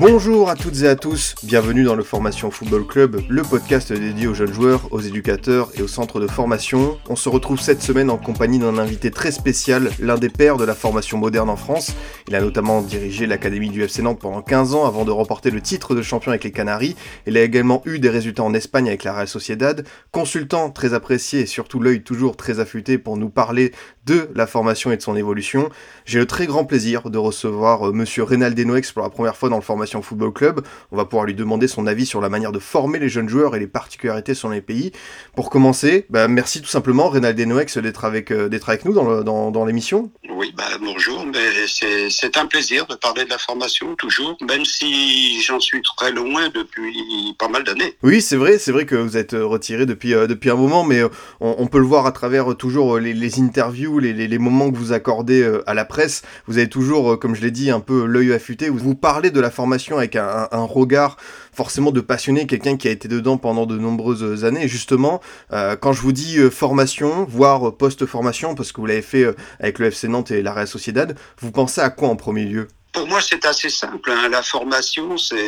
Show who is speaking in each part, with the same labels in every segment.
Speaker 1: Bonjour à toutes et à tous, bienvenue dans le Formation Football Club, le podcast dédié aux jeunes joueurs, aux éducateurs et aux centres de formation. On se retrouve cette semaine en compagnie d'un invité très spécial, l'un des pères de la formation moderne en France. Il a notamment dirigé l'académie du FC Nantes pendant 15 ans avant de remporter le titre de champion avec les Canaries. Il a également eu des résultats en Espagne avec la Real Sociedad. Consultant très apprécié et surtout l'œil toujours très affûté pour nous parler de la formation et de son évolution. J'ai le très grand plaisir de recevoir euh, monsieur Reynald pour la première fois dans le Formation Football Club. On va pouvoir lui demander son avis sur la manière de former les jeunes joueurs et les particularités sur les pays. Pour commencer, bah, merci tout simplement Reynald Denoex d'être avec, euh, d'être avec nous dans, le- dans, dans l'émission.
Speaker 2: Oui, bah, bonjour, c'est un plaisir de parler de la formation, toujours, même si j'en suis très loin depuis pas mal d'années.
Speaker 1: Oui, c'est vrai, c'est vrai que vous êtes euh, retiré depuis, euh, depuis un moment, mais euh, on, on peut le voir à travers euh, toujours les, les interviews, les, les, les moments que vous accordez à la presse. Vous avez toujours, comme je l'ai dit, un peu l'œil affûté. Vous, vous parlez de la formation avec un, regard forcément de passionné, quelqu'un qui a été dedans pendant de nombreuses années. Et justement, euh, quand je vous dis euh, formation, voire post-formation, parce que vous l'avez fait euh, avec le FC Nantes et la Real Sociedad, vous pensez à quoi en premier lieu?
Speaker 2: Pour moi, c'est assez simple. hein. La formation, c'est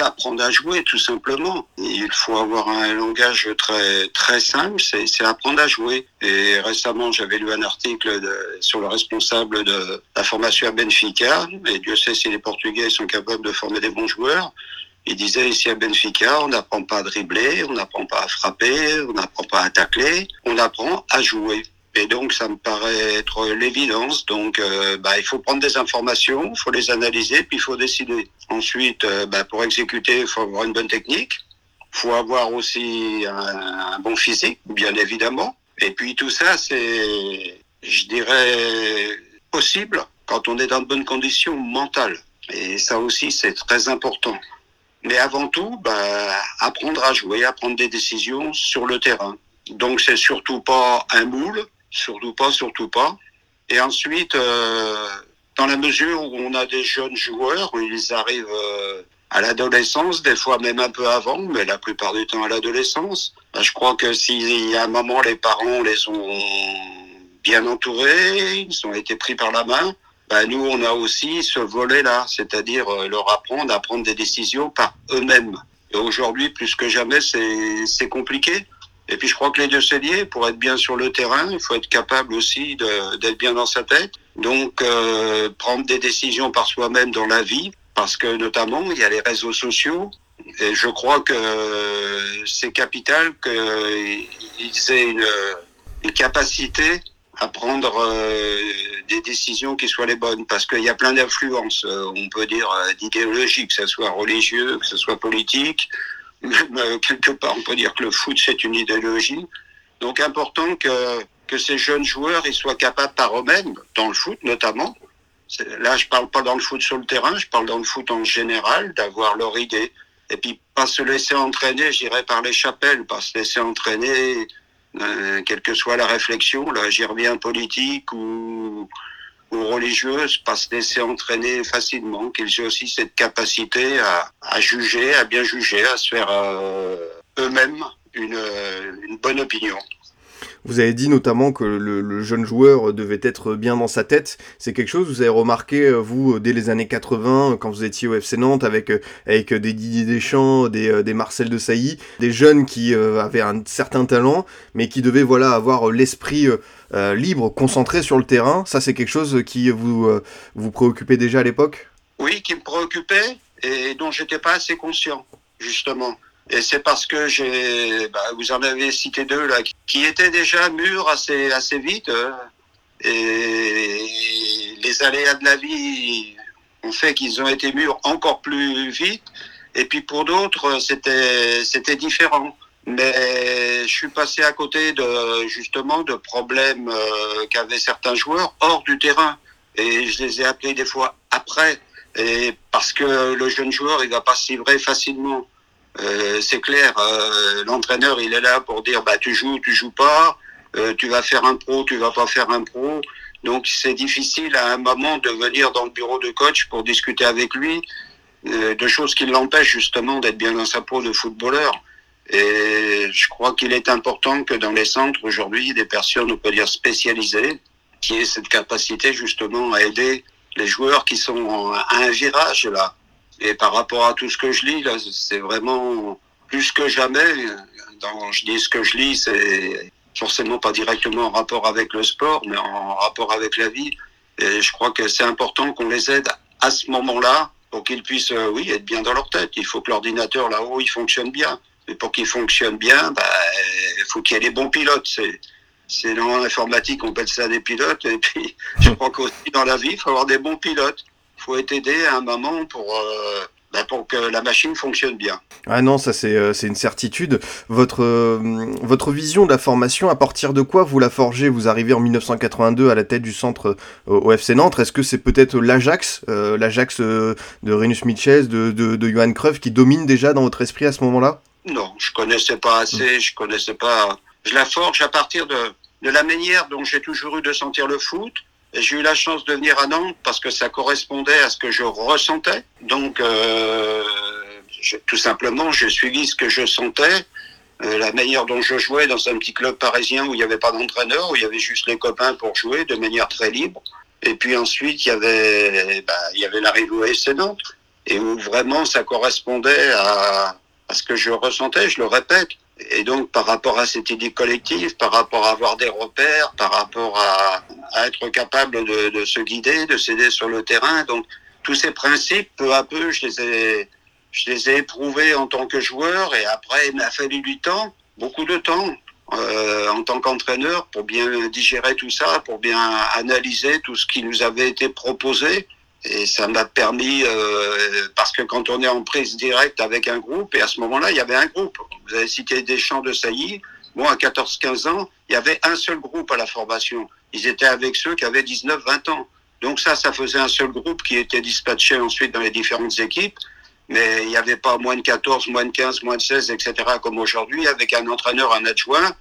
Speaker 2: apprendre à jouer, tout simplement. Il faut avoir un langage très très simple, c'est apprendre à jouer. Et récemment, j'avais lu un article de- sur le responsable de la formation à Benfica. Et Dieu sait si les Portugais sont capables de former des bons joueurs. Il disait ici à Benfica, on n'apprend pas à dribbler, on n'apprend pas à frapper, on n'apprend pas à tacler, on apprend à jouer. Et donc, ça me paraît être l'évidence. Donc, euh, bah, il faut prendre des informations, il faut les analyser, puis il faut décider. Ensuite, euh, bah, pour exécuter, il faut avoir une bonne technique. Il faut avoir aussi un, un bon physique, bien évidemment. Et puis, tout ça, c'est, je dirais, possible quand on est dans de bonnes conditions mentales. Et ça aussi, c'est très important. Mais avant tout, bah, apprendre à jouer, à prendre des décisions sur le terrain. Donc c'est surtout pas un moule, surtout pas, surtout pas. Et ensuite, euh, dans la mesure où on a des jeunes joueurs, ils arrivent euh, à l'adolescence, des fois même un peu avant, mais la plupart du temps à l'adolescence. bah, je crois que y a un moment, les parents les ont bien entourés, ils ont été pris par la main. bah, nous, on a aussi ce volet-là, c'est-à-dire euh, leur apprendre à prendre des décisions par eux-mêmes. Et aujourd'hui, plus que jamais, c'est compliqué. Et puis je crois que les deux c'est lié. Pour être bien sur le terrain, il faut être capable aussi d'être bien dans sa tête. Donc euh, prendre des décisions par soi-même dans la vie, parce que notamment il y a les réseaux sociaux. Et je crois que c'est capital qu'ils aient une, capacité à prendre euh, des décisions qui soient les bonnes, parce qu'il y a plein d'influences. euh, on peut dire d'idéologie, que ce soit religieux, que ce soit politique. Euh, quelque part, on peut dire que le foot c'est une idéologie. Donc important que que ces jeunes joueurs ils soient capables par eux-mêmes, dans le foot notamment. Là, je parle pas dans le foot sur le terrain, je parle dans le foot en général, d'avoir leur idée. Et puis pas se laisser entraîner, je dirais, par les chapelles, pas se laisser entraîner, euh, quelle que soit la réflexion, là, j'y reviens politique ou, ou religieuse, pas se laisser entraîner facilement, qu'ils aient aussi cette capacité à, juger, à bien juger, à se faire euh, eux-mêmes une bonne opinion.
Speaker 1: Vous avez dit notamment que le, le jeune joueur devait être bien dans sa tête. C'est quelque chose que vous avez remarqué, euh, vous, euh, dès les années 80, euh, quand vous étiez au FC Nantes, avec, avec des Didier Deschamps, des, des Marcel de Sailly, des jeunes qui euh, avaient un certain talent, mais qui devaient voilà, avoir l'esprit euh, libre, concentré sur le terrain. Ça, c'est quelque chose qui vous, euh, vous préoccupait déjà à l'époque?
Speaker 2: Oui, qui me préoccupait et dont j'étais pas assez conscient, justement. Et c'est parce que j'ai, bah, vous en avez cité deux là, qui étaient déjà mûrs assez assez vite. euh, et les aléas de la vie ont fait qu'ils ont été mûrs encore plus vite. Et puis pour d'autres, c'était c'était différent. Mais je suis passé à côté de justement de problèmes euh, qu'avaient certains joueurs hors du terrain. Et je les ai appelés des fois après. Et parce que le jeune joueur, il va pas se livrer facilement. Euh, c'est clair, euh, l'entraîneur il est là pour dire bah tu joues, tu joues pas, euh, tu vas faire un pro, tu vas pas faire un pro. Donc c'est difficile à un moment de venir dans le bureau de coach pour discuter avec lui euh, de choses qui l'empêchent justement d'être bien dans sa peau de footballeur. Et je crois qu'il est important que dans les centres aujourd'hui, des personnes, on peut dire spécialisées, qui aient cette capacité justement à aider les joueurs qui sont à un virage là. Et par rapport à tout ce que je lis, là, c'est vraiment plus que jamais. Dans, je dis ce que je lis, c'est forcément pas directement en rapport avec le sport, mais en rapport avec la vie. Et je crois que c'est important qu'on les aide à ce moment-là pour qu'ils puissent, euh, oui, être bien dans leur tête. Il faut que l'ordinateur là-haut, il fonctionne bien. Et pour qu'il fonctionne bien, bah, il faut qu'il y ait les bons pilotes. C'est, c'est dans l'informatique, on appelle ça des pilotes. Et puis, je crois qu'aussi dans la vie, il faut avoir des bons pilotes. Il faut être aidé à un moment pour, euh, bah, pour que la machine fonctionne bien.
Speaker 1: Ah non, ça c'est euh, une certitude. Votre, euh, votre vision de la formation, à partir de quoi vous la forgez? Vous arrivez en 1982 à la tête du centre euh, au FC Nantes. Est-ce que c'est peut-être l'Ajax, l'Ajax de Renus Mitchell, de, de, de Johan Cruyff qui domine déjà dans votre esprit à ce moment-là?
Speaker 2: Non, je connaissais pas assez, je connaissais pas. Je la forge à partir de, de la manière dont j'ai toujours eu de sentir le foot. J'ai eu la chance de venir à Nantes parce que ça correspondait à ce que je ressentais. Donc, euh, tout simplement, j'ai suivi ce que je sentais. Euh, la manière dont je jouais dans un petit club parisien où il n'y avait pas d'entraîneur, où il y avait juste les copains pour jouer de manière très libre. Et puis ensuite, il y avait, bah, il y avait l'arrivée au FC Nantes et où vraiment ça correspondait à ce que je ressentais, je le répète. Et donc, par rapport à cette idée collective, par rapport à avoir des repères, par rapport à, à être capable de, de se guider, de s'aider sur le terrain, donc tous ces principes, peu à peu, je les ai, je les ai éprouvés en tant que joueur. Et après, il m'a fallu du temps, beaucoup de temps, euh, en tant qu'entraîneur, pour bien digérer tout ça, pour bien analyser tout ce qui nous avait été proposé. Et ça m'a permis, euh, parce que quand on est en prise directe avec un groupe, et à ce moment-là, il y avait un groupe. Vous avez cité Deschamps de Sailly. Bon, à 14-15 ans, il y avait un seul groupe à la formation. Ils étaient avec ceux qui avaient 19-20 ans. Donc ça, ça faisait un seul groupe qui était dispatché ensuite dans les différentes équipes. Mais il n'y avait pas moins de 14, moins de 15, moins de 16, etc. comme aujourd'hui, avec un entraîneur, un adjoint.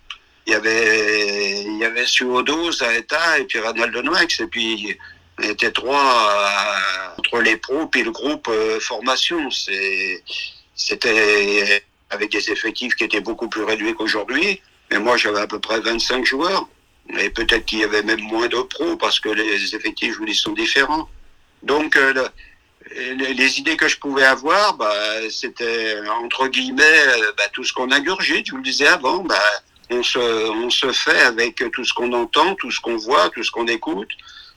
Speaker 2: Il y avait, il y avait Suodo, Zaeta et puis Ronald Noax. Et puis, on était trois euh, entre les pros puis le groupe euh, formation. C'était avec des effectifs qui étaient beaucoup plus réduits qu'aujourd'hui. Mais moi, j'avais à peu près 25 joueurs. Et peut-être qu'il y avait même moins de pros parce que les effectifs, je vous dis, sont différents. Donc, euh, le- les, les idées que je pouvais avoir, bah, c'était entre guillemets euh, bah, tout ce qu'on ingurgite. Je vous le disais avant, bah, on se, on se fait avec tout ce qu'on entend, tout ce qu'on voit, tout ce qu'on écoute.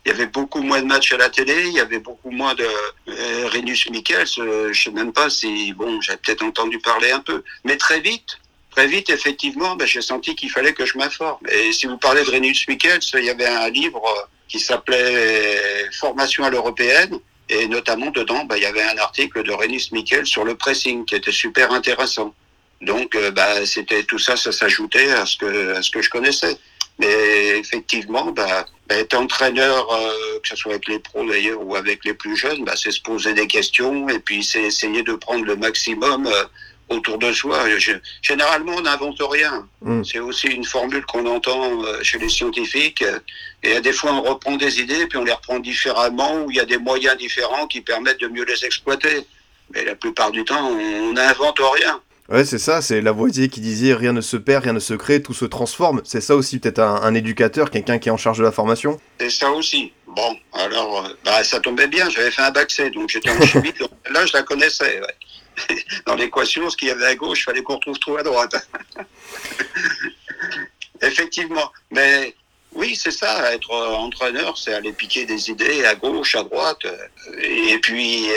Speaker 2: Il y avait beaucoup moins de matchs à la télé, il y avait beaucoup moins de euh, Renus Michels. euh, je sais même pas si bon, j'ai peut-être entendu parler un peu, mais très vite, très vite, effectivement, ben, j'ai senti qu'il fallait que je m'informe. Et si vous parlez de Renus Michels, il y avait un livre euh, qui s'appelait Formation à l'européenne. Et notamment dedans, ben, il y avait un article de Renus Michel sur le pressing qui était super intéressant. Donc, euh, bah, c'était tout ça, ça s'ajoutait à ce que je connaissais. Mais effectivement, bah, bah, être entraîneur, euh, que ce soit avec les pros d'ailleurs ou avec les plus jeunes, bah, c'est se poser des questions et puis c'est essayer de prendre le maximum euh, autour de soi. Je- généralement, on n'invente rien.
Speaker 1: Mm.
Speaker 2: C'est aussi une formule qu'on entend euh, chez les scientifiques. euh, Et à des fois, on reprend des idées puis on les reprend différemment ou il y a des moyens différents qui permettent de mieux les exploiter. Mais la plupart du temps, on n'invente rien.
Speaker 1: Ouais, c'est ça, c'est Lavoisier qui disait rien ne se perd, rien ne se crée, tout se transforme. C'est ça aussi peut-être un, un éducateur, quelqu'un qui est en charge de la formation?
Speaker 2: C'est ça aussi. Bon, alors, euh, bah, ça tombait bien, j'avais fait un bac C, donc j'étais en chimie, donc là, je la connaissais. ouais. Dans l'équation, ce qu'il y avait à gauche, il fallait qu'on retrouve tout à droite. Effectivement. Mais oui, c'est ça, être euh, entraîneur, c'est aller piquer des idées à gauche, à droite. euh, Et puis, euh,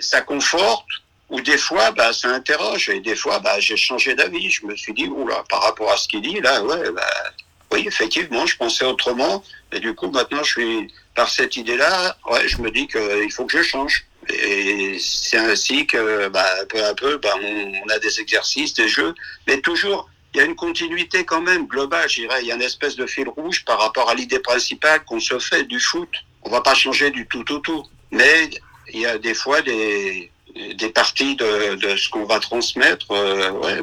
Speaker 2: ça conforte, ou des fois, bah, ça interroge. Et des fois, bah, j'ai changé d'avis. Je me suis dit, oula, par rapport à ce qu'il dit, là, ouais, bah, oui, effectivement, je pensais autrement. Et du coup, maintenant, je suis par cette idée-là, ouais, je me dis qu'il faut que je change. Et c'est ainsi que, bah, peu à peu, bah, on, a des exercices, des jeux, mais toujours, il y a une continuité quand même globale, je dirais. Il y a une espèce de fil rouge par rapport à l'idée principale qu'on se fait du foot. On va pas changer du tout au tout, mais il y a des fois des, des parties de, de ce qu'on va transmettre, euh, ouais,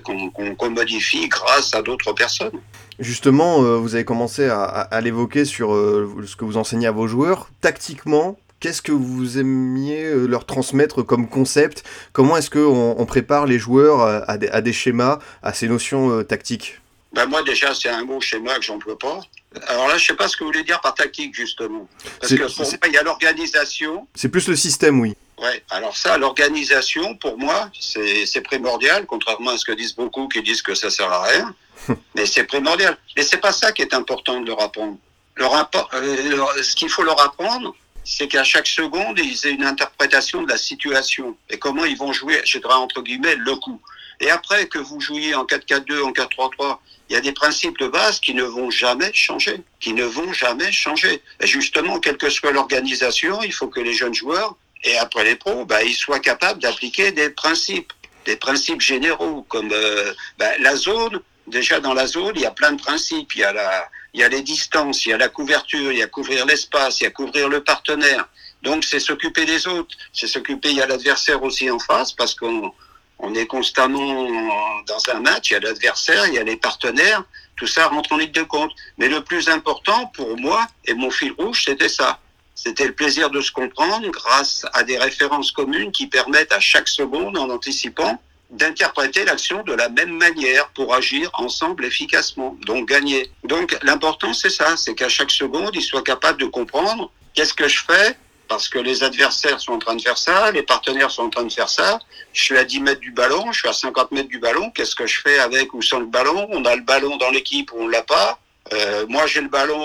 Speaker 2: qu'on modifie grâce à d'autres personnes.
Speaker 1: Justement, euh, vous avez commencé à, à, à l'évoquer sur euh, ce que vous enseignez à vos joueurs. Tactiquement, qu'est-ce que vous aimiez leur transmettre comme concept? Comment est-ce qu'on on prépare les joueurs à, à, des, à, des, schémas, à ces notions tactiques?
Speaker 2: Ben Moi, déjà, c'est un mot schéma que j'emploie pas. Alors là, je sais pas ce que vous voulez dire par tactique, justement. Parce que pour moi, il y a l'organisation.
Speaker 1: C'est plus le système, oui.
Speaker 2: Ouais, alors ça, l'organisation, pour moi, c'est primordial, contrairement à ce que disent beaucoup qui disent que ça sert à rien. mais c'est primordial. Et c'est pas ça qui est important de leur apprendre. Leur apport, euh, ce qu'il faut leur apprendre, c'est qu'à chaque seconde, ils aient une interprétation de la situation et comment ils vont jouer, je dirais entre guillemets, le coup. Et après que vous jouiez en 4-4-2, en 4-3-3, il y a des principes de base qui ne vont jamais changer, qui ne vont jamais changer. Et justement, quelle que soit l'organisation, il faut que les jeunes joueurs et après les pros, bah, ils soient capables d'appliquer des principes, des principes généraux comme euh, bah, la zone. Déjà dans la zone, il y a plein de principes. Il y a la, il y a les distances, il y a la couverture, il y a couvrir l'espace, il y a couvrir le partenaire. Donc c'est s'occuper des autres, c'est s'occuper. Il y a l'adversaire aussi en face parce qu'on on est constamment dans un match. Il y a l'adversaire, il y a les partenaires. Tout ça rentre en ligne de compte. Mais le plus important pour moi et mon fil rouge, c'était ça. C'était le plaisir de se comprendre grâce à des références communes qui permettent à chaque seconde, en anticipant, d'interpréter l'action de la même manière pour agir ensemble efficacement, donc gagner. Donc l'important c'est ça, c'est qu'à chaque seconde, ils soient capables de comprendre qu'est-ce que je fais parce que les adversaires sont en train de faire ça, les partenaires sont en train de faire ça. Je suis à 10 mètres du ballon, je suis à 50 mètres du ballon. Qu'est-ce que je fais avec ou sans le ballon? On a le ballon dans l'équipe ou on l'a pas. Euh, moi, j'ai le ballon.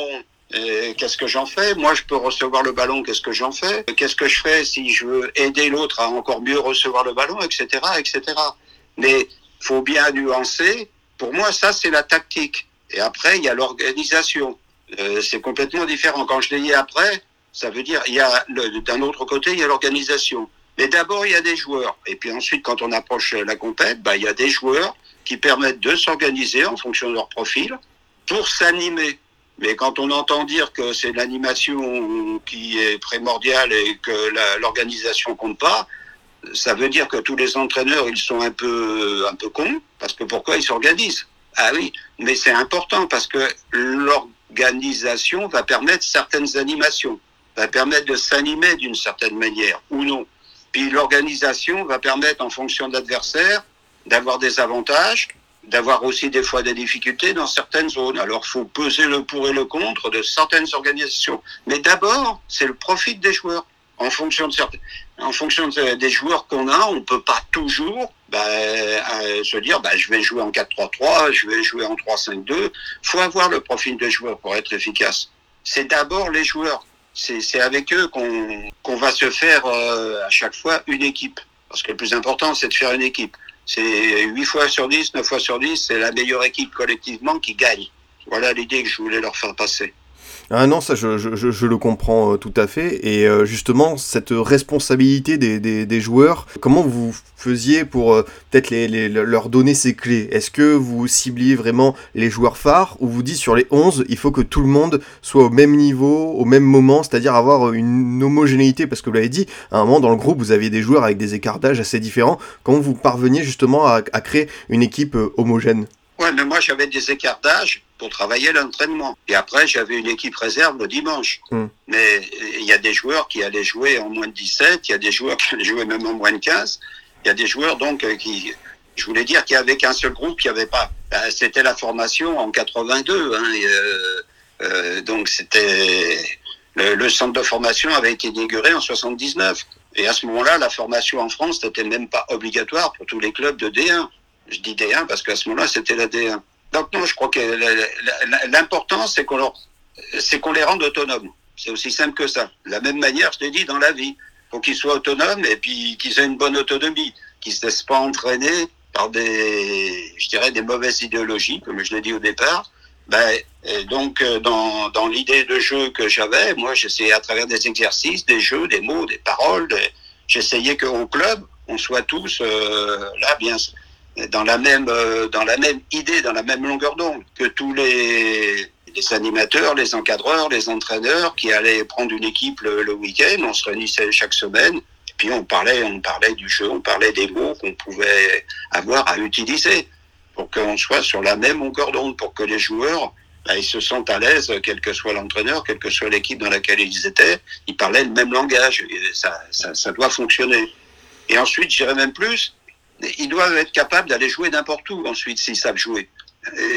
Speaker 2: Qu'est-ce que j'en fais? Moi, je peux recevoir le ballon. Qu'est-ce que j'en fais? Qu'est-ce que je fais si je veux aider l'autre à encore mieux recevoir le ballon, etc., etc. Mais faut bien nuancer. Pour moi, ça, c'est la tactique. Et après, il y a l'organisation. Euh, c'est complètement différent. Quand je l'ai dit après, ça veut dire, il y a d'un autre côté, il y a l'organisation. Mais d'abord, il y a des joueurs. Et puis ensuite, quand on approche la compète, bah, il y a des joueurs qui permettent de s'organiser en fonction de leur profil pour s'animer. Mais quand on entend dire que c'est l'animation qui est primordiale et que l'organisation compte pas, ça veut dire que tous les entraîneurs, ils sont un peu, un peu cons, parce que pourquoi ils s'organisent? Ah oui, mais c'est important parce que l'organisation va permettre certaines animations va permettre de s'animer d'une certaine manière ou non. Puis l'organisation va permettre, en fonction de l'adversaire, d'avoir des avantages, d'avoir aussi des fois des difficultés dans certaines zones. Alors faut peser le pour et le contre de certaines organisations. Mais d'abord, c'est le profit des joueurs. En fonction de certains, en fonction de, des joueurs qu'on a, on peut pas toujours bah, euh, se dire bah, je vais jouer en 4-3-3, je vais jouer en 3-5-2. faut avoir le profil des joueurs pour être efficace. C'est d'abord les joueurs c'est avec eux qu'on qu va se faire euh, à chaque fois une équipe. Parce que le plus important, c'est de faire une équipe. C'est 8 fois sur 10, 9 fois sur 10, c'est la meilleure équipe collectivement qui gagne. Voilà l'idée que je voulais leur faire passer.
Speaker 1: Ah non, ça je, je, je le comprends euh, tout à fait. Et euh, justement, cette responsabilité des, des, des, joueurs, comment vous faisiez pour euh, peut-être les, les, leur donner ces clés? Est-ce que vous cibliez vraiment les joueurs phares ou vous dites sur les 11, il faut que tout le monde soit au même niveau, au même moment, c'est-à-dire avoir une homogénéité? Parce que vous l'avez dit, à un moment dans le groupe, vous aviez des joueurs avec des écarts d'âge assez différents. Comment vous parveniez justement à, à créer une équipe homogène?
Speaker 2: Ouais, mais moi j'avais des écarts d'âge pour travailler l'entraînement. Et après, j'avais une équipe réserve le dimanche. Mm. Mais il y a des joueurs qui allaient jouer en moins de 17, il y a des joueurs qui allaient jouer même en moins de 15. Il y a des joueurs donc qui, je voulais dire qu'il y avait qu'un seul groupe qui avait pas. Ben, c'était la formation en 82. Hein, et, euh, euh, donc c'était le, le, centre de formation avait été inauguré en 79. Et à ce moment-là, la formation en France n'était même pas obligatoire pour tous les clubs de D1. Je dis D1 parce qu'à ce moment-là, c'était la D1. Donc non, je crois que l'important, c'est qu'on leur, c'est qu'on les rende autonomes. C'est aussi simple que ça. De la même manière, je t'ai dit, dans la vie, faut qu'ils soient autonomes et puis qu'ils aient une bonne autonomie, qu'ils se laissent pas entraîner par des, je dirais, des mauvaises idéologies, comme je l'ai dit au départ. Ben, donc, dans, dans l'idée de jeu que j'avais, moi, j'essayais à travers des exercices, des jeux, des mots, des paroles, des... j'essayais qu'au club, on soit tous euh, là, bien dans la même euh, dans la même idée, dans la même longueur d'onde que tous les les animateurs, les encadreurs, les entraîneurs qui allaient prendre une équipe le, le week-end. On se réunissait chaque semaine puis on parlait, on parlait du jeu, on parlait des mots qu'on pouvait avoir à utiliser pour qu'on soit sur la même longueur d'onde, pour que les joueurs bah, ils se sentent à l'aise, quel que soit l'entraîneur, quelle que soit l'équipe dans laquelle ils étaient, ils parlaient le même langage. Et ça, ça, ça doit fonctionner. Et ensuite, j'irais même plus, ils doivent être capables d'aller jouer n'importe où ensuite s'ils savent jouer.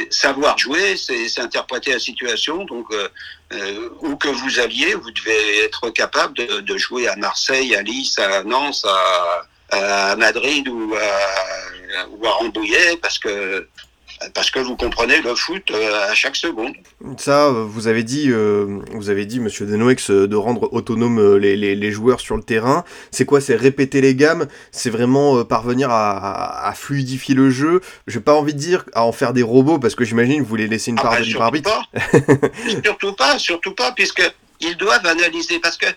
Speaker 2: Savoir jouer, c'est interpréter la situation. Donc, euh, euh, où que vous alliez, vous devez être capable de, de, jouer à Marseille, à Nice, à Nantes, à, à Madrid ou à, ou à Rambouillet, parce que parce que vous comprenez le foot euh, à chaque seconde.
Speaker 1: Ça, euh, vous avez dit, euh, vous avez dit, Monsieur Denoex, de rendre autonome les, les, les, joueurs sur le terrain. C'est quoi C'est répéter les gammes? C'est vraiment parvenir à, à, fluidifier le jeu? J'ai pas envie de dire à en faire des robots parce que j'imagine que vous voulez laisser une part ah bah, de libre arbitre.
Speaker 2: surtout pas, surtout pas, puisque ils doivent analyser parce que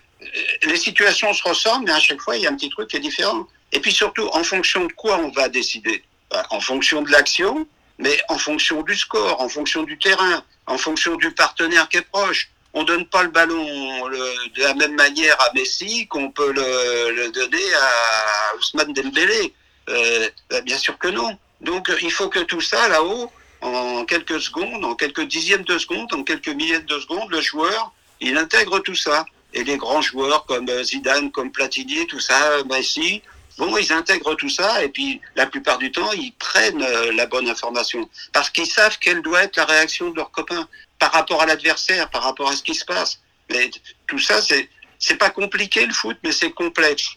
Speaker 2: les situations se ressemblent, mais à chaque fois il y a un petit truc qui est différent. Et puis surtout, en fonction de quoi on va décider? Bah, En fonction de l'action, mais en fonction du score, en fonction du terrain, en fonction du partenaire qui est proche. On donne pas le ballon le, de la même manière à Messi qu'on peut le, le, donner à Ousmane Dembélé. Euh, bien sûr que non. Donc il faut que tout ça là-haut, en quelques secondes, en quelques dixièmes de seconde, en quelques milliers de secondes, le joueur, il intègre tout ça. Et les grands joueurs comme Zidane, comme Platini, tout ça, Messi, Bon, ils intègrent tout ça et puis la plupart du temps, ils prennent euh, la bonne information parce qu'ils savent quelle doit être la réaction de leurs copains par rapport à l'adversaire, par rapport à ce qui se passe. Mais tout ça, c'est c'est pas compliqué le foot, mais c'est complexe.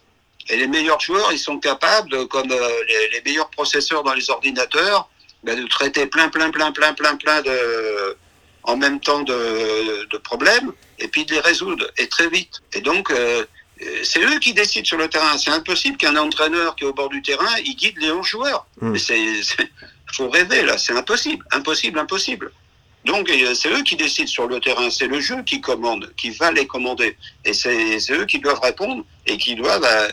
Speaker 2: Et les meilleurs joueurs, ils sont capables, comme euh, les, les, meilleurs processeurs dans les ordinateurs, ben, de traiter plein, plein, plein, plein, plein, plein de en même temps de, de problèmes et puis de les résoudre et très vite. Et donc euh, c'est eux qui décident sur le terrain. C'est impossible qu'un entraîneur qui est au bord du terrain, il guide les 11 joueurs. Mmh. C'est, faut rêver là, c'est impossible, impossible, impossible. Donc euh, c'est eux qui décident sur le terrain, c'est le jeu qui commande, qui va les commander. Et c'est, eux qui doivent répondre et qui doivent, bah,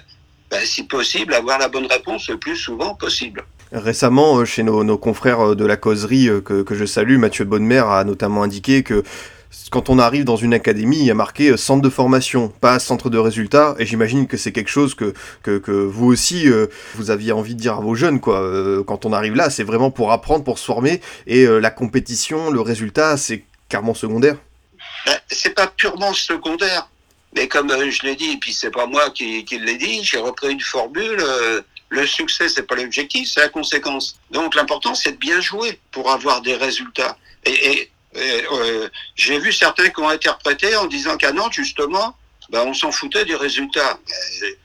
Speaker 2: bah, si possible, avoir la bonne réponse le plus souvent possible.
Speaker 1: Récemment, euh, chez nos, nos, confrères de la causerie que, que je salue, Mathieu Bonnemer a notamment indiqué que quand on arrive dans une académie, il y a marqué euh, centre de formation, pas centre de résultats, et j'imagine que c'est quelque chose que, que, que vous aussi, euh, vous aviez envie de dire à vos jeunes, quoi. Euh, quand on arrive là, c'est vraiment pour apprendre, pour se former, et la compétition, le résultat, c'est carrément secondaire.
Speaker 2: Ben, c'est pas purement secondaire, mais comme je l'ai dit, et puis c'est pas moi qui, qui l'ai dit, j'ai repris une formule. le succès, c'est pas l'objectif, c'est la conséquence. Donc l'important, c'est de bien jouer pour avoir des résultats. Et euh, j'ai vu certains qui ont interprété en disant qu'à Nantes, justement, ben, on s'en foutait des résultats.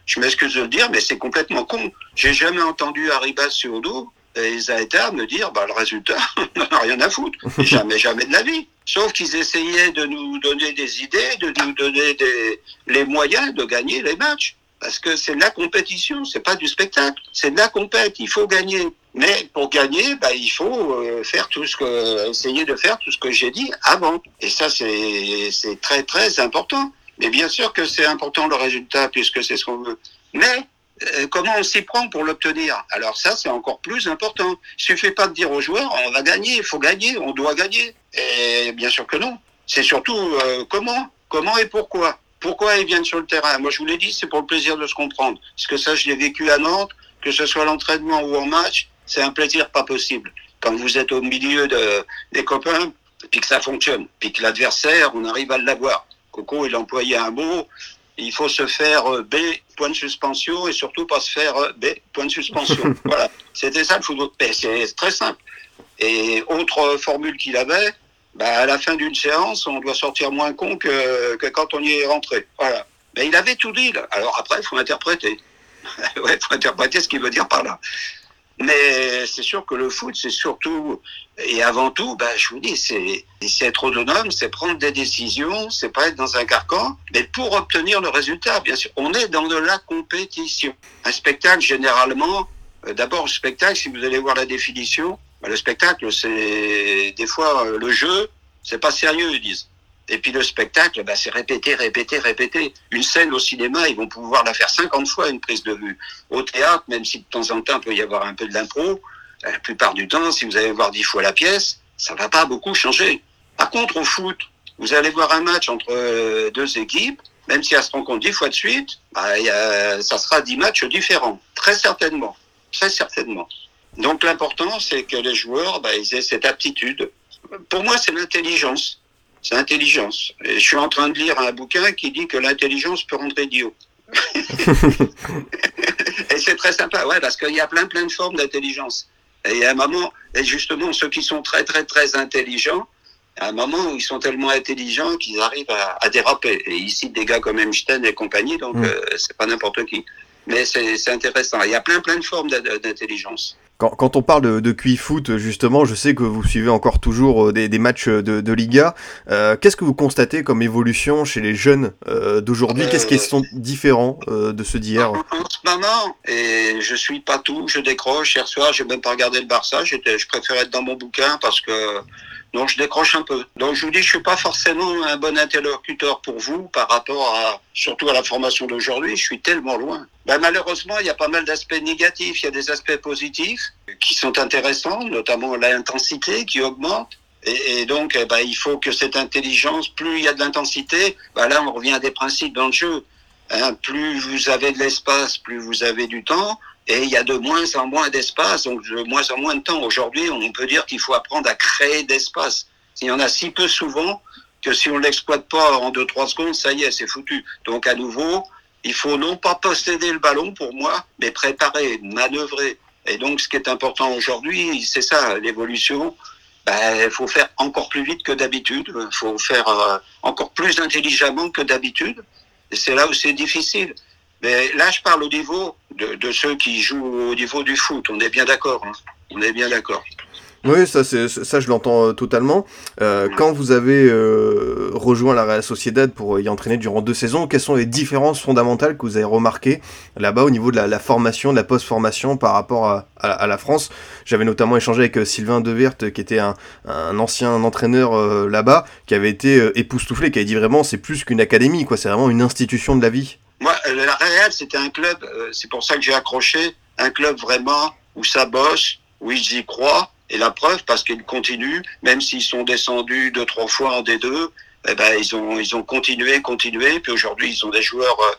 Speaker 2: Je m'excuse de le dire, mais c'est complètement con. J'ai jamais entendu Arribas Suodo et Zaeta me dire, bah, le résultat, on n'en a rien à foutre. jamais, jamais de la vie. Sauf qu'ils essayaient de nous donner des idées, de nous donner des, les moyens de gagner les matchs. Parce que c'est de la compétition, c'est pas du spectacle. C'est de la compète, il faut gagner. Mais pour gagner, bah, il faut euh, faire tout ce que, essayer de faire tout ce que j'ai dit avant. Et ça, c'est, très, très important. Mais bien sûr que c'est important le résultat puisque c'est ce qu'on veut. Mais euh, comment on s'y prend pour l'obtenir? Alors ça, c'est encore plus important. Il suffit pas de dire aux joueurs, on va gagner, il faut gagner, on doit gagner. Et bien sûr que non. C'est surtout euh, comment, comment et pourquoi. Pourquoi ils viennent sur le terrain? Moi, je vous l'ai dit, c'est pour le plaisir de se comprendre. Parce que ça, je l'ai vécu à Nantes, que ce soit l'entraînement ou en match, c'est un plaisir pas possible. Quand vous êtes au milieu de, des copains, puis que ça fonctionne, puis que l'adversaire, on arrive à l'avoir. Coco, il employait un mot, il faut se faire euh, B, point de suspension, et surtout pas se faire euh, B, point de suspension. voilà, c'était ça le football. C'est très simple. Et autre formule qu'il avait, bah, à la fin d'une séance, on doit sortir moins con que, que quand on y est rentré. Voilà. Mais il avait tout dit. Là. Alors après, il faut interpréter. ouais, il faut interpréter ce qu'il veut dire par là. Mais c'est sûr que le foot, c'est surtout et avant tout, bah, je vous dis, c'est être autonome, c'est prendre des décisions, c'est pas être dans un carcan, mais pour obtenir le résultat, bien sûr. On est dans de la compétition. Un spectacle, généralement, euh, d'abord, le spectacle, si vous allez voir la définition, bah, le spectacle, c'est des fois euh, le jeu, c'est pas sérieux, ils disent. Et puis le spectacle, bah, c'est répéter, répéter, répéter. Une scène au cinéma, ils vont pouvoir la faire 50 fois une prise de vue. Au théâtre, même si de temps en temps il peut y avoir un peu de l'impro, la plupart du temps, si vous allez voir 10 fois la pièce, ça va pas beaucoup changer. Par contre, au foot, vous allez voir un match entre euh, deux équipes, même si elles se rencontrent dix fois de suite, bah, ça sera dix matchs différents, très certainement, très certainement. Donc l'important, c'est que les joueurs, bah, ils aient cette aptitude. Pour moi, c'est l'intelligence. C'est l'intelligence. Et je suis en train de lire un bouquin qui dit que l'intelligence peut rendre idiot. et c'est très sympa, ouais, parce qu'il y a plein, plein de formes d'intelligence. Et à un moment, et justement, ceux qui sont très, très, très intelligents, à un moment où ils sont tellement intelligents qu'ils arrivent à, à, déraper. Et ici, des gars comme Einstein et compagnie, donc mm. euh, c'est pas n'importe qui. Mais c'est intéressant. Il y a plein, plein de formes d'intelligence.
Speaker 1: Quand, quand, on parle de, de QI foot, justement, je sais que vous suivez encore toujours euh, des, des matchs de, de Liga. Euh, Qu'est-ce que vous constatez comme évolution chez les jeunes euh, d'aujourd'hui? Qu'est-ce qui sont différents euh, de ceux d'hier?
Speaker 2: en, en, ce moment, et je suis pas tout, je décroche. Hier soir, j'ai même pas regardé le Barça. Je préfère être dans mon bouquin parce que donc je décroche un peu. Donc je vous dis, je suis pas forcément un bon interlocuteur pour vous par rapport à, surtout à la formation d'aujourd'hui. Je suis tellement loin. Ben, malheureusement, il y a pas mal d'aspects négatifs. Il y a des aspects positifs qui sont intéressants, notamment l'intensité qui augmente. Et, donc, eh ben, il faut que cette intelligence, plus il y a de l'intensité, ben là, on revient à des principes dans le jeu. Hein, plus vous avez de l'espace, plus vous avez du temps. Et il y a de moins en moins d'espace, donc de moins en moins de temps. Aujourd'hui, on peut dire qu'il faut apprendre à créer d'espace. Il y en a si peu souvent que si on l'exploite pas en 2-3 secondes, ça y est, c'est foutu. Donc à nouveau, il faut non pas posséder le ballon pour moi, mais préparer, manœuvrer. Et donc ce qui est important aujourd'hui, c'est ça, l'évolution. Ben, il faut faire encore plus vite que d'habitude, il faut faire euh, encore plus intelligemment que d'habitude. C'est là où c'est difficile. Mais là, je parle au niveau de, de, ceux qui jouent au niveau du foot. On est bien d'accord. Hein on est bien d'accord.
Speaker 1: Oui, ça, ça je l'entends euh, totalement. Euh, quand vous avez euh, rejoint la Real Sociedad pour y entraîner durant deux saisons, quelles sont les différences fondamentales que vous avez remarquées là-bas au niveau de la, la, formation, de la post-formation par rapport à, à, à la France? J'avais notamment échangé avec Sylvain Devert, qui était un, un ancien entraîneur euh, là-bas, qui avait été époustouflé, qui avait dit vraiment c'est plus qu'une académie, quoi. C'est vraiment une institution de la vie.
Speaker 2: Moi, la Real, c'était un club, c'est pour ça que j'ai accroché, un club vraiment où ça bosse, où j'y crois. Et la preuve, parce qu'ils continuent, même s'ils sont descendus deux, trois fois en D2, eh ben, ils ont, ils ont continué, continué. Puis aujourd'hui, ils ont des joueurs. Euh,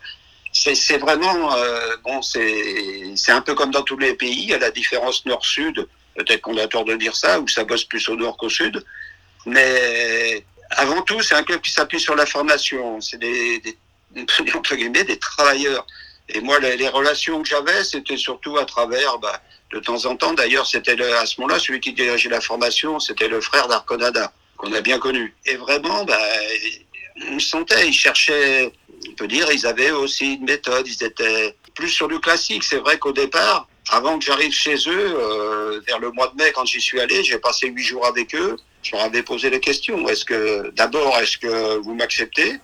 Speaker 2: c'est vraiment, euh, bon, c'est un peu comme dans tous les pays, à la différence nord-sud. Peut-être qu'on a tort de dire ça, où ça bosse plus au nord qu'au sud. Mais avant tout, c'est un club qui s'appuie sur la formation. C'est des, des, entre guillemets, des travailleurs. Et moi, les, les relations que j'avais, c'était surtout à travers, bah, de temps en temps. D'ailleurs, c'était à ce moment-là, celui qui dirigeait la formation, c'était le frère d'Arconada, qu'on a bien connu. Et vraiment, bah, on sentait, ils cherchaient, on peut dire, ils avaient aussi une méthode, ils étaient plus sur du classique. C'est vrai qu'au départ, avant que j'arrive chez eux, euh, vers le mois de mai, quand j'y suis allé, j'ai passé huit jours avec eux. Je leur avais posé les questions. Est-ce que, d'abord, est-ce que vous m'acceptez?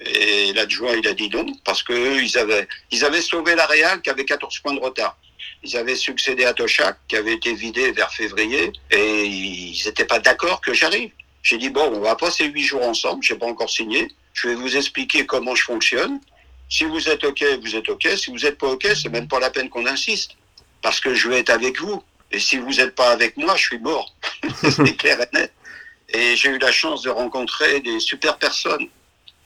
Speaker 2: Et l'adjoint, il a dit non, parce que ils avaient, ils avaient sauvé la Real qui avait 14 points de retard. Ils avaient succédé à Toshak, qui avait été vidé vers février, et ils n'étaient pas d'accord que j'arrive. J'ai dit, bon, on va passer huit jours ensemble, j'ai pas encore signé. Je vais vous expliquer comment je fonctionne. Si vous êtes OK, vous êtes OK. Si vous n'êtes pas OK, c'est même pas la peine qu'on insiste. Parce que je vais être avec vous. Et si vous n'êtes pas avec moi, je suis mort. c'est clair et net. Et j'ai eu la chance de rencontrer des super personnes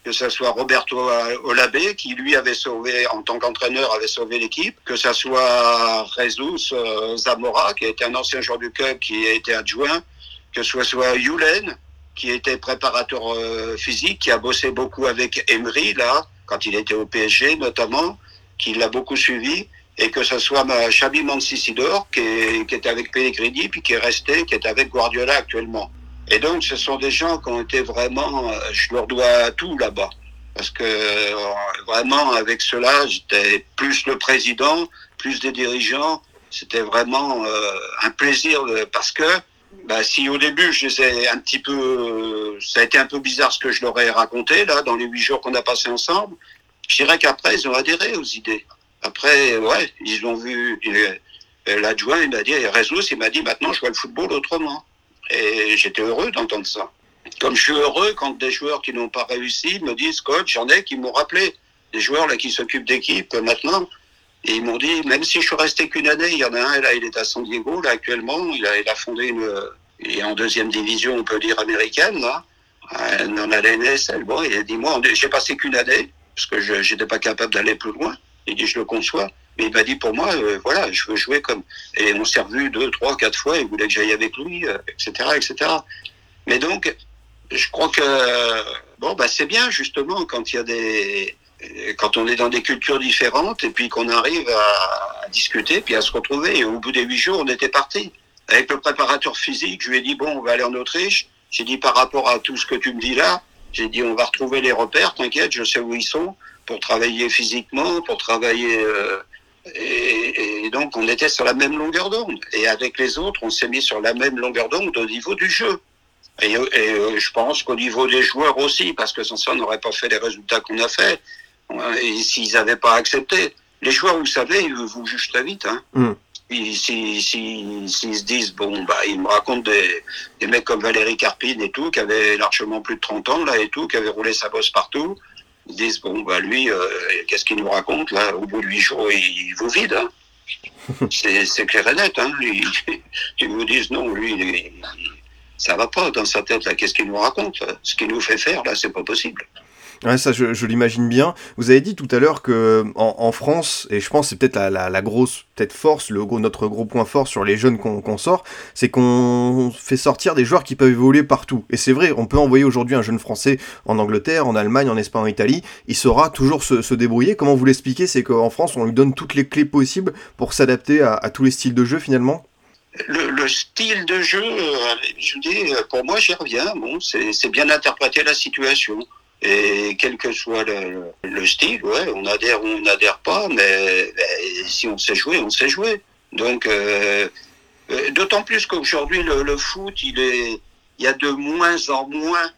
Speaker 2: que ce soit Roberto Olabé, qui lui avait sauvé, en tant qu'entraîneur, avait sauvé l'équipe, que ce soit Jesus euh, Zamora, qui était un ancien joueur du club, qui a été adjoint, que ce soit Yulen, qui était préparateur euh, physique, qui a bossé beaucoup avec Emery, là, quand il était au PSG notamment, qui l'a beaucoup suivi, et que ce soit Xabi Mancisidor, qui, est, qui avec Pellegrini, puis qui est resté, qui est avec Guardiola actuellement. Et donc, ce sont des gens qui ont été vraiment, je leur dois tout là-bas. Parce que vraiment, avec cela, j'étais plus le président, plus des dirigeants. C'était vraiment euh, un plaisir de, parce que bah, si au début, je les ai un petit peu, ça a été un peu bizarre ce que je leur ai raconté là dans les huit jours qu'on a passé ensemble. Je dirais qu'après, ils ont adhéré aux idées. Après, ouais, ils ont vu. L'adjoint, il m'a dit, Réseau, il m'a dit, maintenant, je vois le football autrement. Et j'étais heureux d'entendre ça. Comme je suis heureux quand des joueurs qui n'ont pas réussi me disent, coach, j'en ai qui m'ont rappelé. Des joueurs là qui s'occupent d'équipe maintenant. Et ils m'ont dit, même si je suis resté qu'une année, il y en a un, là, il est à San Diego, là, actuellement. Il a, a fondé une, il est en deuxième division, on peut dire, américaine, là. Dans la NSL. Bon, il a dit, moi, j'ai passé qu'une année. parce que je n'étais pas capable d'aller plus loin. Il dit, je le conçois. Mais il m'a dit, pour moi, euh, voilà, je veux jouer comme... Et on s'est revu deux, trois, quatre fois, il voulait que j'aille avec lui, euh, etc., etc. Mais donc, je crois que, bon, bah, c'est bien, justement, quand il y a des... Quand on est dans des cultures différentes et puis qu'on arrive à, à discuter, puis à se retrouver. Et au bout des huit jours, on était partis. Avec le préparateur physique, je lui ai dit, bon, on va aller en Autriche. J'ai dit, par rapport à tout ce que tu me dis là, j'ai dit, on va retrouver les repères, t'inquiète, je sais où ils sont, pour travailler physiquement, pour travailler... Euh, et, et, donc, on était sur la même longueur d'onde. Et avec les autres, on s'est mis sur la même longueur d'onde au niveau du jeu. Et, et euh, je pense qu'au niveau des joueurs aussi, parce que sans ça, on n'aurait pas fait les résultats qu'on a fait. Et s'ils n'avaient pas accepté. Les joueurs, vous savez, ils vous jugent très vite. Hein. Mm. S'ils si, si, si, se disent, bon, bah, ils me racontent des, des mecs comme Valérie Carpine et tout, qui avaient largement plus de 30 ans, là, et tout, qui avaient roulé sa bosse partout. Ils disent, bon, bah, lui, euh, qu'est-ce qu'il nous raconte, là, au bout de huit jours, il, il vous vide, hein? C'est clair et net, hein? Ils, ils vous disent, non, lui, il, ça va pas dans sa tête, là, qu'est-ce qu'il nous raconte? Ce qu'il nous fait faire, là, c'est pas possible.
Speaker 1: Ouais, ça, je, l'imagine bien. Vous avez dit tout à l'heure que en, France, et je pense c'est peut-être la, la, grosse peut-être force, le gros, notre gros point fort sur les jeunes qu'on qu sort, c'est qu'on fait sortir des joueurs qui peuvent évoluer partout. Et c'est vrai, on peut envoyer aujourd'hui un jeune Français en Angleterre, en Allemagne, en Espagne, en Italie, il saura toujours se, débrouiller. Comment vous l'expliquez C'est qu'en France, on lui donne toutes les clés possibles pour s'adapter à, tous les styles de jeu finalement?
Speaker 2: Le, le, style de jeu, je dis, pour moi, j'y reviens. Bon, c'est bien interpréter la situation. Et quel que soit le, le, style, on adhère ou on n'adhère pas, mais, si on sait jouer, on sait jouer. Donc, euh, d'autant plus qu'aujourd'hui, le, foot, il y a de moins en moins.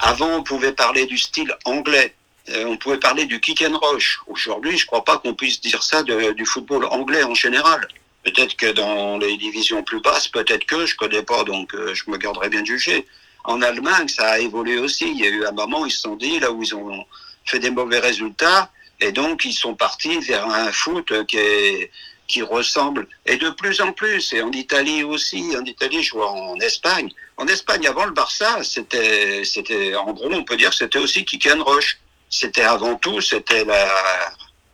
Speaker 2: Avant, on pouvait parler du style anglais. On pouvait parler du kick and rush. Aujourd'hui, je crois pas qu'on puisse dire ça du football anglais en général. Peut-être que dans les divisions plus basses, peut-être que je connais pas, donc euh, je me garderai bien de juger. En Allemagne, ça a évolué aussi. Il y a eu un moment où ils se sont dit, là où ils ont fait des mauvais résultats, et donc ils sont partis vers un foot qui, est, qui ressemble, et de plus en plus, et en Italie aussi, en Italie, je vois en Espagne. En Espagne, avant le Barça, c'était, c'était, en gros, on peut dire c'était aussi kick and. C'était avant tout, c'était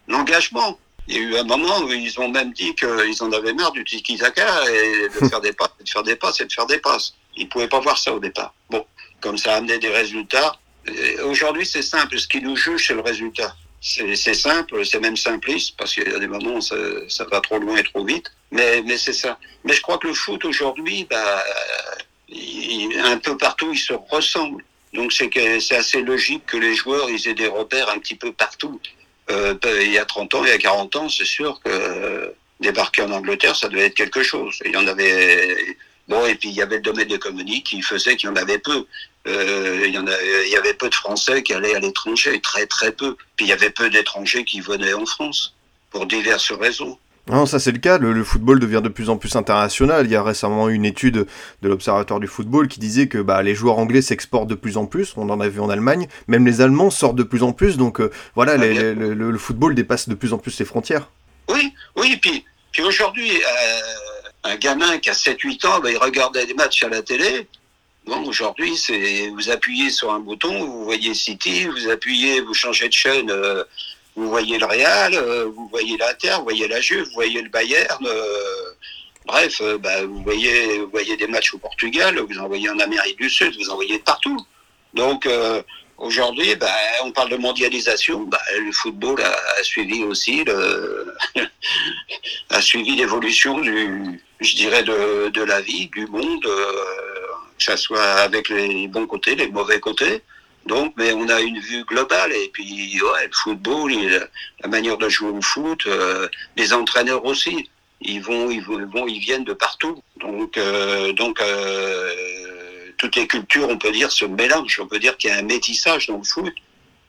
Speaker 2: l'engagement. Il y a eu un moment où ils ont même dit qu'ils en avaient marre du tiki-taka et de faire des passes, de faire des passes et de faire des passes. Ils pouvaient pas voir ça au départ. Bon, comme ça a des résultats. Aujourd'hui, c'est simple. Ce qui nous juge, c'est le résultat. C'est simple, c'est même simpliste, parce qu'il y a des moments où ça, va trop loin et trop vite. Mais, c'est ça. Mais je crois que le foot aujourd'hui, bah, un peu partout, il se ressemble. Donc c'est assez logique que les joueurs, ils aient des repères un petit peu partout. Euh, il y a 30 ans, il y a 40 ans, c'est sûr que euh, débarquer en Angleterre, ça devait être quelque chose. Il y en avait Bon, et puis il y avait le domaine des communiques qui faisait qu'il y en avait peu. Euh, il, y en a, il y avait peu de Français qui allaient à l'étranger, très très peu. Puis il y avait peu d'étrangers qui venaient en France, pour diverses raisons.
Speaker 1: Non, ça c'est le cas, le, le, football devient de plus en plus international. Il y a récemment une étude de l'Observatoire du football qui disait que bah, les joueurs anglais s'exportent de plus en plus, on en a vu en Allemagne, même les Allemands sortent de plus en plus, donc euh, voilà, ah, les, les, le, le, football dépasse de plus en plus les frontières.
Speaker 2: Oui, oui, puis, puis aujourd'hui, euh, un gamin qui a 7-8 ans, bah, il regardait des matchs à la télé. Bon, aujourd'hui, c'est vous appuyez sur un bouton, vous voyez City, vous appuyez, vous changez de chaîne, euh, vous voyez le Real, euh, vous voyez l'Inter, vous voyez la Juve, vous voyez le Bayern. Euh, bref, bah, vous voyez, des matchs au Portugal, vous en voyez en Amérique du Sud, vous en voyez partout. Donc aujourd'hui, bah, on parle de mondialisation. Bah, le football a, suivi aussi le, a suivi l'évolution du, je dirais, de, de la vie, du monde, euh, que ça soit avec les bons côtés, les mauvais côtés. Donc, mais on a une vue globale. Et puis, ouais, le football, la manière de jouer au foot, euh, les entraîneurs aussi, ils vont, ils vont, ils viennent de partout. Donc, euh, donc, euh, toutes les cultures, on peut dire, se mélangent. On peut dire qu'il y a un métissage dans le foot,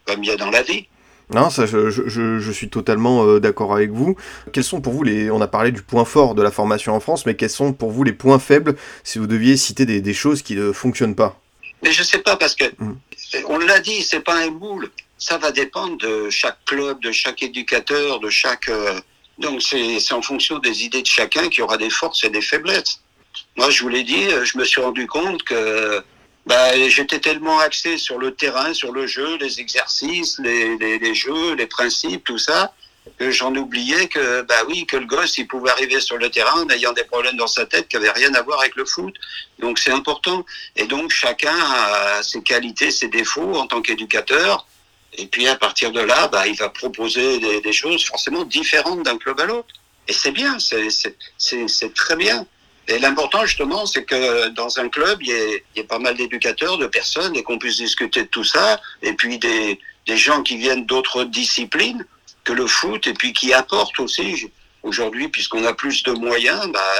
Speaker 2: comme il y a dans la vie.
Speaker 1: Non, ça, je, je, je suis totalement euh, d'accord avec vous. Quels sont pour vous les... On a parlé du point fort de la formation en France, mais quels sont pour vous les points faibles si vous deviez citer des, des choses qui ne fonctionnent pas?
Speaker 2: Mais je sais pas, parce que, mmh. on l'a dit, c'est pas un moule. Ça va dépendre de chaque club, de chaque éducateur, de chaque... Euh... Donc c'est en fonction des idées de chacun qu'il y aura des forces et des faiblesses. Moi, je vous l'ai dit, je me suis rendu compte que bah, j'étais tellement axé sur le terrain, sur le jeu, les exercices, les, jeux, les principes, tout ça, que j'en oubliais que, bah oui, que le gosse, il pouvait arriver sur le terrain en ayant des problèmes dans sa tête qui n'avaient rien à voir avec le foot. Donc c'est important. Et donc chacun a ses qualités, ses défauts en tant qu'éducateur. Et puis à partir de là, bah, il va proposer des choses forcément différentes d'un club à l'autre. Et c'est bien, c'est très bien. Et l'important, justement, c'est que dans un club, il y, y ait pas mal d'éducateurs, de personnes, et qu'on puisse discuter de tout ça. Et puis des, des gens qui viennent d'autres disciplines que le foot, et puis qui apportent aussi. Aujourd'hui, puisqu'on a plus de moyens, bah,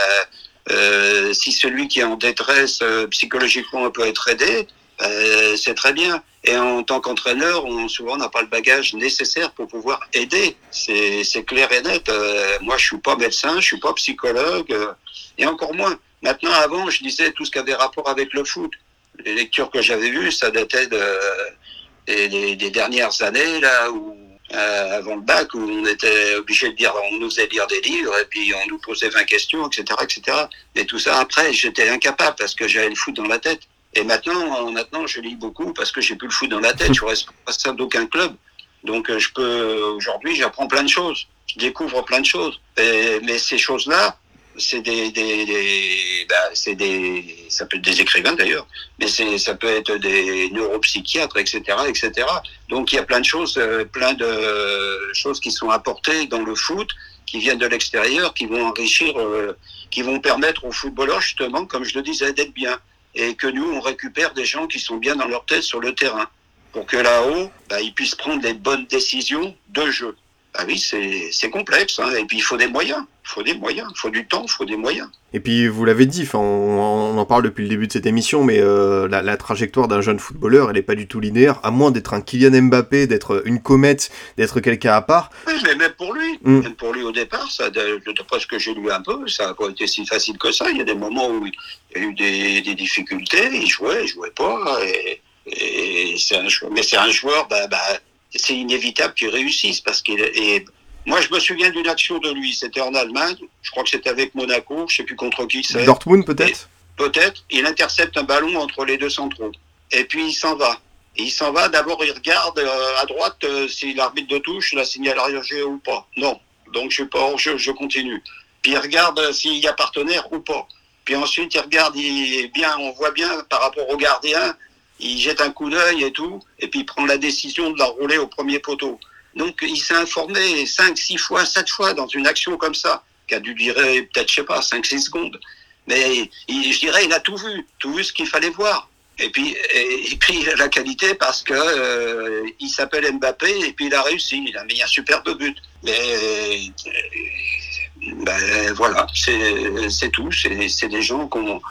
Speaker 2: euh, si celui qui est en détresse euh, psychologiquement peut être aidé, euh, c'est très bien. Et en tant qu'entraîneur, on, souvent, n'a pas le bagage nécessaire pour pouvoir aider. C'est clair et net. Euh, moi, je suis pas médecin, je suis pas psychologue, euh, et encore moins. Maintenant, avant, je disais tout ce qui avait rapport avec le foot. Les lectures que j'avais vues, ça datait de, des, des, dernières années, là, où avant le bac, où on était obligé de dire, on nous faisait lire des livres, et puis on nous posait 20 questions, etc., etc. Et tout ça, après, j'étais incapable parce que j'avais le foot dans la tête. Et maintenant, maintenant, je lis beaucoup parce que j'ai plus le foot dans la tête. Je reste responsable d'aucun club. Donc, euh, je peux, aujourd'hui, j'apprends plein de choses. Je découvre plein de choses. Mais ces choses-là, c'est des, des, bah, c'est des, ça peut être des écrivains d'ailleurs, mais ça peut être des neuropsychiatres, etc., etc. Donc, il y a plein de choses, euh, plein de choses qui sont apportées dans le foot, qui viennent de l'extérieur, qui vont enrichir, euh, qui vont permettre aux footballeurs, justement, comme je le disais, d'être bien et que nous, on récupère des gens qui sont bien dans leur tête sur le terrain pour que là-haut, bah, ils puissent prendre des bonnes décisions de jeu. Ah oui, c'est complexe, hein. et puis il faut des moyens, faut des moyens, il faut du temps, il faut des moyens.
Speaker 1: Et puis vous l'avez dit, on, on, en parle depuis le début de cette émission, mais euh, la, la, trajectoire d'un jeune footballeur, elle n'est pas du tout linéaire, à moins d'être un Kylian Mbappé, d'être une comète, d'être quelqu'un à part.
Speaker 2: Oui, mais même pour lui, mm. même pour lui au départ, ça, d'après ce que j'ai lu un peu, ça n'a pas été si facile que ça. Il y a des moments où il y a eu des, des difficultés, il jouait, il jouait pas, et, et c'est un, mais c'est un joueur, bah, bah c'est inévitable qu'il réussisse parce qu'il est. Moi, je me souviens d'une action de lui. C'était en Allemagne. Je crois que c'était avec Monaco. Je sais plus contre qui c'est.
Speaker 1: Dortmund, peut-être.
Speaker 2: Peut-être. Il intercepte un ballon entre les deux centraux. Et puis il s'en va. Et il s'en va. D'abord, il regarde euh, à droite euh, si l'arbitre de touche la signale arrière ou pas. Non. Donc je suis pas hors jeu. Je continue. Puis il regarde euh, s'il y a partenaire ou pas. Puis ensuite, il regarde. Il, bien, on voit bien par rapport au gardien il jette un coup d'œil et tout, et puis il prend la décision de la rouler au premier poteau. Donc il s'est informé 5, 6 fois, 7 fois dans une action comme ça, qui a dû durer peut-être, je sais pas, 5, 6 secondes. Mais il, je dirais, il a tout vu, tout vu ce qu'il fallait voir. Et puis, et, puis la qualité parce que euh, il s'appelle Mbappé et puis il a réussi, il a mis un superbe but. Mais euh, ben, voilà, c'est tout. C'est des gens qu'on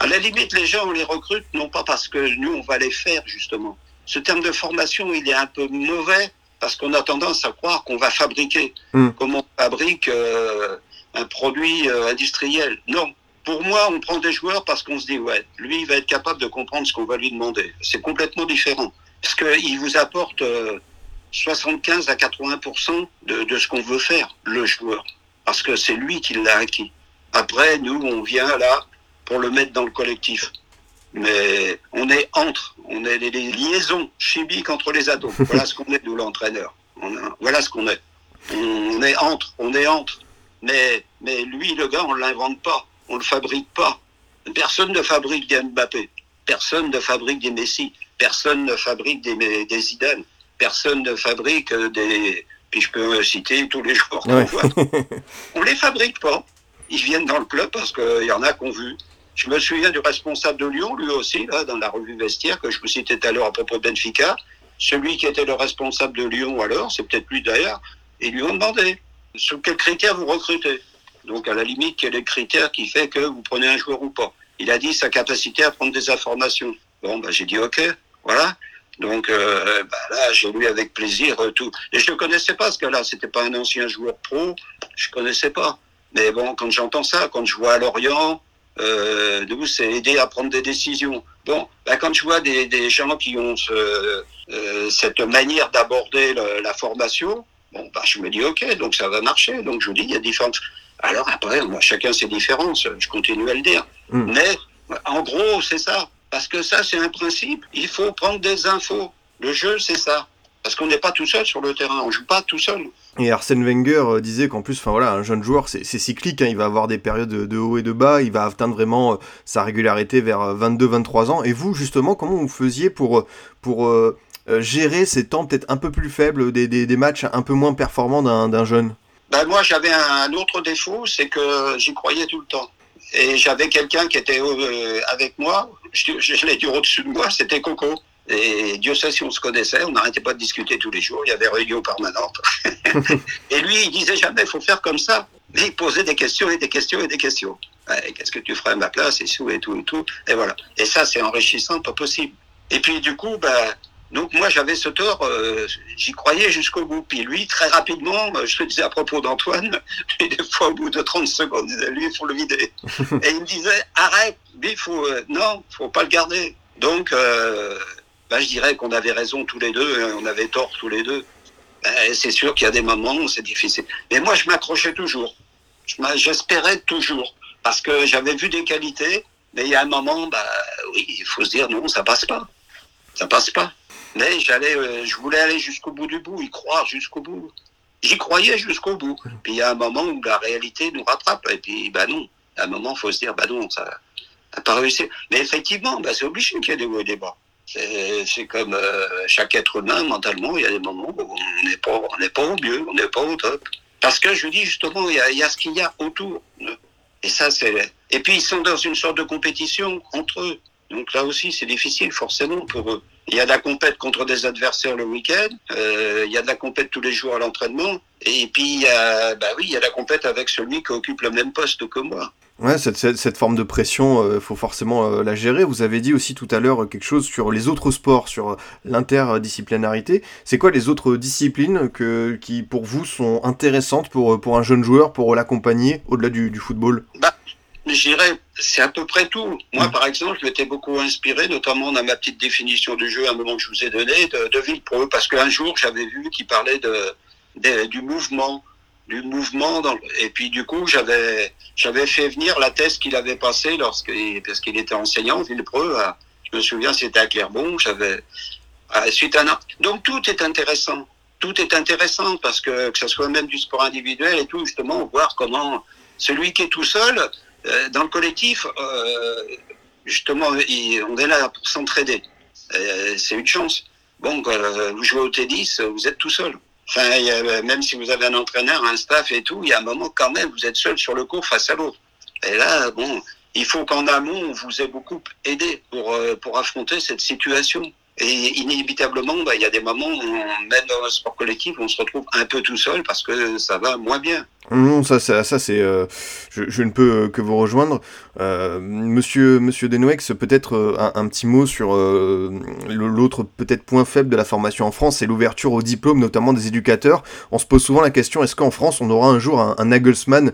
Speaker 2: à la limite, les gens, on les recrute non pas parce que nous, on va les faire, justement. Ce terme de formation, il est un peu mauvais parce qu'on a tendance à croire qu'on va fabriquer, mm. comme on fabrique euh, un produit euh, industriel. Non. Pour moi, on prend des joueurs parce qu'on se dit, ouais, lui, il va être capable de comprendre ce qu'on va lui demander. C'est complètement différent. Parce qu'il vous apporte euh, 75 à 80% de, de ce qu'on veut faire, le joueur. Parce que c'est lui qui l'a acquis. Après, nous, on vient là, pour le mettre dans le collectif. Mais on est entre, on est des liaisons chimiques entre les atomes. Voilà ce qu'on est, nous, l'entraîneur. Voilà ce qu'on est. On est entre, on est entre. Mais, mais lui, le gars, on ne l'invente pas. On ne le fabrique pas. Personne ne fabrique des Mbappé. Personne ne fabrique des Messi. Personne ne fabrique des, des Zidane. Personne ne fabrique des. Puis je peux citer tous les joueurs qu'on
Speaker 1: Ouais.
Speaker 2: voit. On les fabrique pas. Ils viennent dans le club parce qu'il y en a qu'on vu. Je me souviens du responsable de Lyon, lui aussi, là, dans la revue Vestiaire, que je vous citais tout à l'heure à propos de Benfica. Celui qui était le responsable de Lyon alors, c'est peut-être lui d'ailleurs, ils lui ont demandé sous quels critères vous recrutez? Donc, à la limite, quel est le critère qui fait que vous prenez un joueur ou pas? Il a dit sa capacité à prendre des informations. Bon, bah, j'ai dit OK, voilà. Donc euh, bah, là, j'ai lu avec plaisir euh, tout. Et je ne connaissais pas ce gars-là. C'était pas un ancien joueur pro. Je connaissais pas. Mais bon, quand j'entends ça, quand je vois à Lorient, euh, c'est aider à prendre des décisions. Bon, bah, quand je vois des, des gens qui ont ce, euh, cette manière d'aborder la formation, bon, bah, je me dis ok, donc ça va marcher. Donc je vous dis, il y a différentes. Alors après, a chacun ses différences. Je continue à le dire.
Speaker 1: Mm.
Speaker 2: Mais en gros, c'est ça. Parce que ça, c'est un principe. Il faut prendre des infos. Le jeu, c'est ça. Parce qu'on n'est pas tout seul sur le terrain, on joue pas tout seul.
Speaker 1: Et Arsène Wenger euh, disait qu'en plus, enfin voilà, un jeune joueur, c'est cyclique, hein, il va avoir des périodes de, haut et de bas, il va atteindre vraiment euh, sa régularité vers 22-23 ans. Et vous, justement, comment vous faisiez pour, pour euh, gérer ces temps peut-être un peu plus faibles, des, des, des matchs un peu moins performants d'un jeune?
Speaker 2: Ben Moi, j'avais un autre défaut, c'est que j'y croyais tout le temps. Et j'avais quelqu'un qui était avec moi, je, je l'ai dit au-dessus de moi, c'était Coco. Et Dieu sait si on se connaissait, on n'arrêtait pas de discuter tous les jours, il y avait réunion permanente. et lui, il disait jamais, il faut faire comme ça. Mais il posait des questions et des questions et des questions. Qu'est-ce que tu ferais à ma place et tout et tout et tout. Et voilà. Et ça, c'est enrichissant, pas possible. Et puis du coup, ben, donc moi j'avais ce tort, euh, j'y croyais jusqu'au bout. Puis lui, très rapidement, je te disais à propos d'Antoine, des fois au bout de 30 secondes, il disait, lui, il faut le vider. et il me disait, arrête, lui, il faut, euh, non, faut pas le garder. Donc, euh, ben, je dirais qu'on avait raison tous les deux, hein, on avait tort tous les deux. Ben, c'est sûr qu'il y a des moments où c'est difficile. Mais moi, je m'accrochais toujours. J'espérais toujours. Parce que j'avais vu des qualités, mais il y a un moment, bah, oui, il faut se dire non, ça passe pas. Ça passe pas. Mais j'allais, euh, je voulais aller jusqu'au bout du bout, y croire jusqu'au bout. J'y croyais jusqu'au bout. Puis il y a un moment où la réalité nous rattrape. Et puis, bah non. À un moment, il faut se dire, non, ça n'a pas réussi. Mais effectivement, c'est obligé qu'il y ait des hauts et des bas. C'est comme euh, chaque être humain, mentalement, il y a des moments où on n'est pas, pas au mieux, on n'est pas au top. Parce que je dis justement, il y a, il y a ce qu'il y a autour. Et ça, c'est. Et puis ils sont dans une sorte de compétition entre eux. Donc là aussi, c'est difficile forcément pour eux. Il y a de la compète contre des adversaires le week-end, euh, il y a de la compète tous les jours à l'entraînement, et puis il y a, bah oui, il y a la compète avec celui qui occupe le même poste que moi.
Speaker 1: Ouais, cette, cette, forme de pression, il euh, faut forcément euh, la gérer. Vous avez dit aussi tout à l'heure quelque chose sur les autres sports, sur l'interdisciplinarité. C'est quoi les autres disciplines que, qui, pour vous, sont intéressantes pour, pour un jeune joueur, pour l'accompagner au-delà du, du, football?
Speaker 2: Bah, Je dirais, c'est à peu près tout. Moi, mmh. par exemple, je m'étais beaucoup inspiré, notamment dans ma petite définition du jeu, à un moment que je vous ai donné, de, de Villepreux, parce qu'un jour, j'avais vu qu'il parlait de, de, du mouvement du mouvement. Dans, et puis du coup, j'avais j'avais fait venir la thèse qu'il avait passée lorsque parce qu'il était enseignant Villepreux. À, je me souviens, c'était à Clairbon. J'avais suite à un donc tout est intéressant. Tout est intéressant parce que que ce soit même du sport individuel et tout, justement, voir comment celui qui est tout seul euh, dans le collectif, euh, justement, il, on est là pour s'entraider. Euh, c'est une chance. Bon, quand vous jouez au tennis, vous êtes tout seul. Enfin, a, même si vous avez un entraîneur, un staff et tout, il y a un moment quand même, vous êtes seul sur le cours face à l'autre. Et là, bon, il faut qu'en amont, on vous ait beaucoup aidé pour, euh, pour affronter cette situation. Et inévitablement, bah, il y a des moments où, même dans un sport collectif, on se retrouve un peu tout seul parce que ça va moins bien.
Speaker 1: Non, ça, ça, ça c'est, euh, je, je, ne peux que vous rejoindre. Euh, monsieur, Monsieur Denoex, peut-être euh, un, un, petit mot sur l'autre peut-être point faible de la formation en France, c'est l'ouverture au diplôme, notamment des éducateurs. On se pose souvent la question est-ce qu'en France on aura un jour un, un Nagelsmann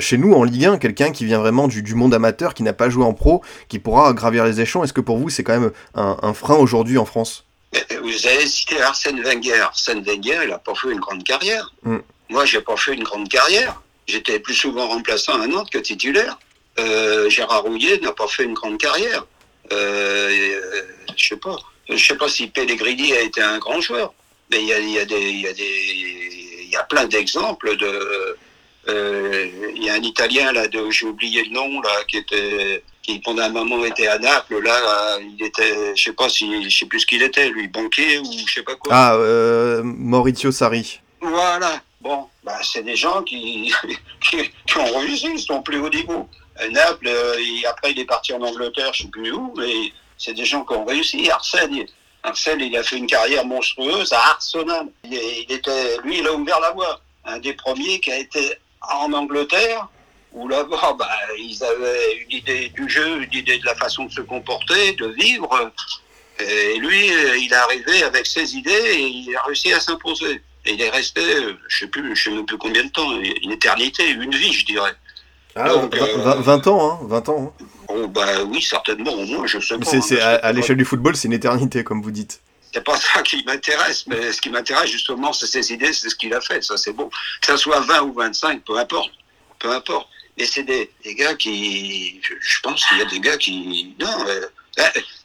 Speaker 1: chez nous en Ligue 1, quelqu'un qui vient vraiment du, du monde amateur, qui n'a pas joué en pro, qui pourra gravir les échelons? Est-ce que pour vous c'est quand même un, un frein aujourd'hui en France?
Speaker 2: Vous avez cité Arsène Wenger. Arsène Wenger, il a pas fait une grande carrière. Mm. Moi, j'ai pas fait une grande carrière. J'étais plus souvent remplaçant à Nantes que titulaire. Euh, Gérard Rouillet n'a pas fait une grande carrière. Euh, je sais pas. Je sais pas si Pellegrini a été un grand joueur, mais il y a, y a, des, il y a des, il y a plein d'exemples de. Euh, il y a un Italien là, j'ai oublié le nom là, qui était, qui pendant un moment était à Naples. Là, il était, je sais pas si, je sais plus ce qu'il était, lui, banquier ou je sais pas quoi.
Speaker 1: Ah, euh, Maurizio Sarri.
Speaker 2: Voilà. Bon, bah, c'est des gens qui, ont réussi, ils sont plus haut niveau. Naples, euh, après il est parti en Angleterre, je sais plus où, mais c'est des gens qui ont réussi. Arsène, Arsène, il a fait une carrière monstrueuse à Arsenal. Il, était, lui, il a ouvert la voie. Un des premiers qui a été en Angleterre, où là-bas, bah, ils avaient une idée du jeu, une idée de la façon de se comporter, de vivre. Et lui, il est arrivé avec ses idées et il a réussi à s'imposer. Et il est resté, je sais plus, je sais même plus combien de temps, une éternité, une vie, je dirais.
Speaker 1: Ah, Donc, 20, euh, 20, ans, hein, 20 ans. Hein.
Speaker 2: Oh, bah oui, certainement, au moins, je sais pas.
Speaker 1: C'est, à, à l'échelle du football, c'est une éternité, comme vous dites.
Speaker 2: C'est pas ça qui m'intéresse, mais ce qui m'intéresse justement, c'est ses idées, c'est ce qu'il a fait, ça c'est bon. Que ça soit 20 ou 25, peu importe, peu importe. Et c'est des, des, gars qui, je, je pense qu'il y a des gars qui, non, euh,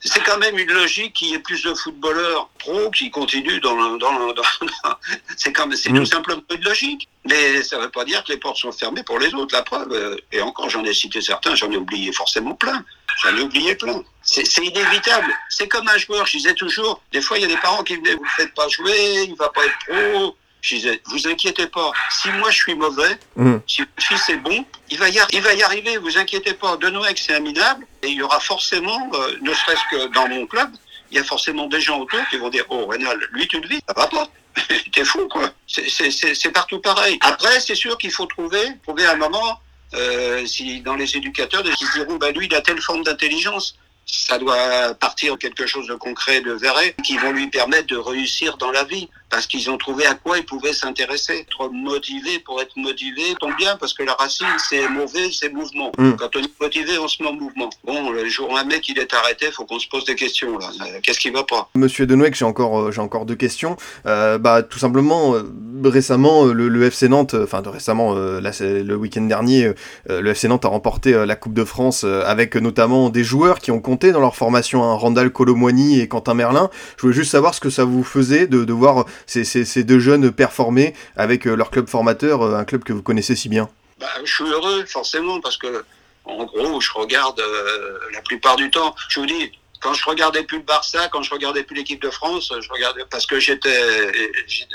Speaker 2: c'est quand même une logique qu'il y ait plus de footballeurs pro qui continuent dans le, dans le- dans- c'est quand même, c'est
Speaker 1: Mm.
Speaker 2: tout simplement une logique. Mais ça ne veut pas dire que les portes sont fermées pour les autres. La preuve, euh, et encore, j'en ai cité certains, j'en ai oublié forcément plein. J'en ai oublié plein. C'est c'est inévitable. C'est comme un joueur. Je disais toujours, des fois, il y a des parents qui me disaient, vous ne faites pas jouer, il va pas être pro. Je disais, vous inquiétez pas. Si moi je suis mauvais,
Speaker 1: Mm.
Speaker 2: si votre fils est bon, il va y, il va y arriver, vous inquiétez pas. De Noël, c'est minable, et il y aura forcément, euh, ne serait-ce que dans mon club, il y a forcément des gens autour qui vont dire, oh Rénal, lui tu le vis, ça va pas. T'es fou, quoi. C'est- partout pareil. Après, c'est sûr qu'il faut trouver, trouver un moment, euh, si dans les éducateurs, qui se diront, bah, lui, il a telle forme d'intelligence. Ça doit partir quelque chose de concret, de vrai, qui vont lui permettre de réussir dans la vie. Parce qu'ils ont trouvé à quoi ils pouvaient s'intéresser. Être motivé pour être motivé tombe bien, parce que la racine, c'est mauvais, c'est mouvement.
Speaker 1: Mm.
Speaker 2: Quand on est motivé, on se met en mouvement. Bon, le jour où un mec il est arrêté, faut qu'on se pose des questions, là. Euh, Qu'est-ce qui va pas?
Speaker 1: Monsieur Denouek, j'ai encore, euh, j'ai encore deux questions. Euh, bah, tout simplement, récemment, le, le FC Nantes, enfin de récemment, là, le week-end dernier, le FC Nantes a remporté la Coupe de France avec notamment des joueurs qui ont compté dans leur formation, hein, Randall Colomwani et Quentin Merlin. Je voulais juste savoir ce que ça vous faisait de, de voir ces, deux jeunes performer avec euh, leur club formateur, euh, un club que vous connaissez si bien.
Speaker 2: Bah, je suis heureux, forcément, parce que, en gros, je regarde euh, la plupart du temps. Je vous dis, quand je regardais plus le Barça, quand je regardais plus l'équipe de France, je regardais parce que j'étais,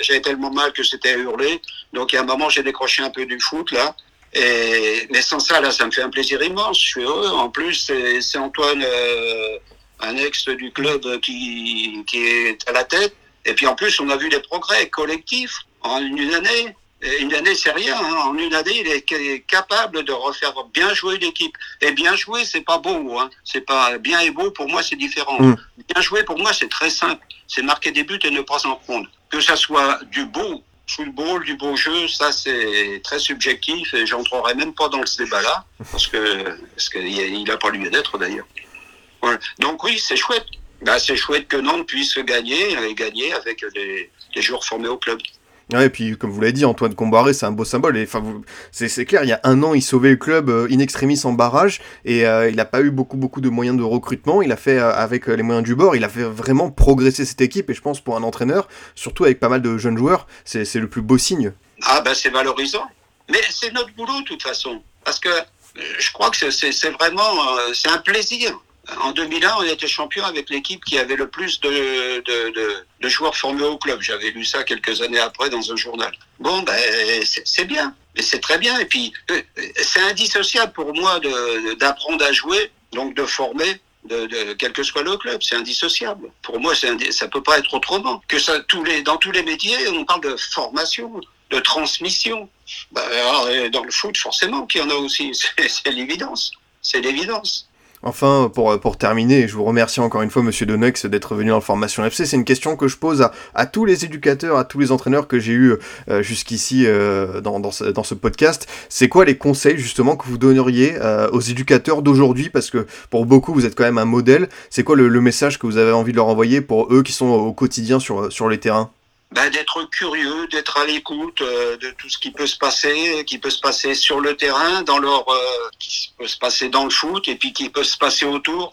Speaker 2: j'avais tellement mal que c'était à hurler. Donc, il y a un moment, j'ai décroché un peu du foot, là. Mais sans ça, là, ça me fait un plaisir immense. Je suis heureux. En plus, c'est Antoine, un ex du club, qui, qui est à la tête. Et puis, en plus, on a vu les progrès collectifs en une année. Et Une année, c'est rien. hein. En une année, il est ca- capable de refaire bien jouer l'équipe. Et bien jouer, c'est pas beau. Hein. C'est pas bien et beau. Pour moi, c'est différent.
Speaker 1: Mm.
Speaker 2: Bien jouer, pour moi, c'est très simple. C'est marquer des buts et ne pas en prendre. Que ça soit du beau football, du beau jeu, ça c'est très subjectif et j'entrerai même pas dans ce débat-là parce que parce qu'il n'a pas lieu d'être d'ailleurs. Voilà. Donc oui, c'est chouette. Bah, c'est chouette que Nantes puisse gagner et gagner avec des, des joueurs formés au club.
Speaker 1: Ouais, et puis comme vous l'avez dit, Antoine Comboiré, c'est un beau symbole. Et enfin, c'est clair, il y a un an, il sauvait le club euh, in extremis en barrage, et euh, il n'a pas eu beaucoup beaucoup de moyens de recrutement. Il a fait euh, avec les moyens du bord, il a fait vraiment progresser cette équipe. Et je pense pour un entraîneur, surtout avec pas mal de jeunes joueurs, c'est le plus beau signe.
Speaker 2: Ah ben c'est valorisant. Mais c'est notre boulot de toute façon. Parce que je crois que c'est- vraiment c'est un plaisir. En 2001, on était champion avec l'équipe qui avait le plus de, de, de, de joueurs formés au club. J'avais lu ça quelques années après dans un journal. Bon, ben c'est bien, mais c'est très bien. Et puis euh, c'est indissociable pour moi d'apprendre à jouer, donc de former. De, de, quel que soit le club, c'est indissociable. Pour moi, indi- ça peut pas être autrement. Que ça, tous les, dans tous les métiers, on parle de formation, de transmission. Bah, alors, et dans le foot, forcément qu'il y en a aussi. C'est l'évidence. C'est l'évidence.
Speaker 1: Enfin, pour, pour terminer, je vous remercie encore une fois, monsieur Donex, d'être venu dans le Formation FC. C'est une question que je pose à, tous les éducateurs, à tous les entraîneurs que j'ai eu euh, jusqu'ici euh, dans, dans, ce, podcast. C'est quoi les conseils justement que vous donneriez euh, aux éducateurs d'aujourd'hui? Parce que pour beaucoup, vous êtes quand même un modèle. C'est quoi le, le message que vous avez envie de leur envoyer pour eux qui sont au quotidien sur, sur les terrains?
Speaker 2: Ben, d'être curieux, d'être à l'écoute euh, de tout ce qui peut se passer, qui peut se passer sur le terrain, dans leur, euh, qui peut se passer dans le foot et puis qui peut se passer autour.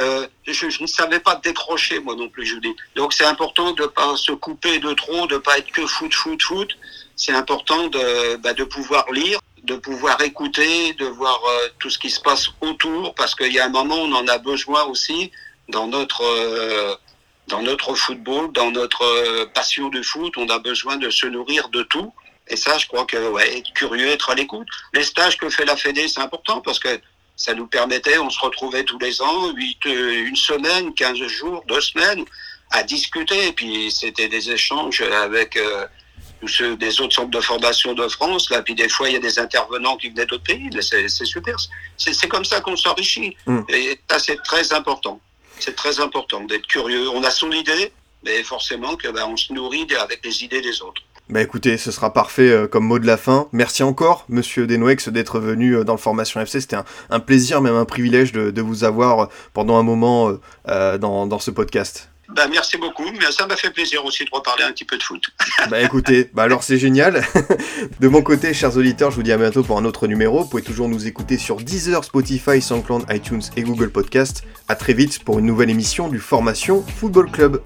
Speaker 2: Euh, je, je ne savais pas décrocher moi non plus, je vous dis. Donc c'est important de pas se couper de trop, de pas être que foot, foot, foot. C'est important de, bah, de pouvoir lire, de pouvoir écouter, de voir euh, tout ce qui se passe autour, parce qu'il y a un moment on en a besoin aussi dans notre euh, dans notre football, dans notre euh, passion du foot, on a besoin de se nourrir de tout. Et ça, je crois que ouais, être curieux, être à l'écoute. Les stages que fait la Fédé, c'est important parce que ça nous permettait, on se retrouvait tous les ans, huit, euh, une semaine, 15 jours, deux semaines, à discuter. Et puis c'était des échanges avec euh, tous ceux des autres centres de formation de France. Là, puis des fois, il y a des intervenants qui venaient d'autres pays. C'est super. C'est comme ça qu'on s'enrichit.
Speaker 1: Mm.
Speaker 2: Et ça, c'est très important. C'est très important d'être curieux. On a son idée, mais forcément que ben, on se nourrit avec les idées des autres.
Speaker 1: Bah écoutez, ce sera parfait euh, comme mot de la fin. Merci encore, monsieur Denoex, d'être venu euh, dans le Formation FC. C'était un, plaisir, même un privilège de, vous avoir pendant un moment euh, euh, dans ce podcast.
Speaker 2: Bah, merci beaucoup, mais ça m'a fait plaisir aussi de reparler un petit peu de foot.
Speaker 1: bah écoutez, bah alors c'est génial. de mon côté, chers auditeurs, je vous dis à bientôt pour un autre numéro. Vous pouvez toujours nous écouter sur Deezer, Spotify, SoundCloud, iTunes et Google Podcast. À très vite pour une nouvelle émission du Formation Football Club.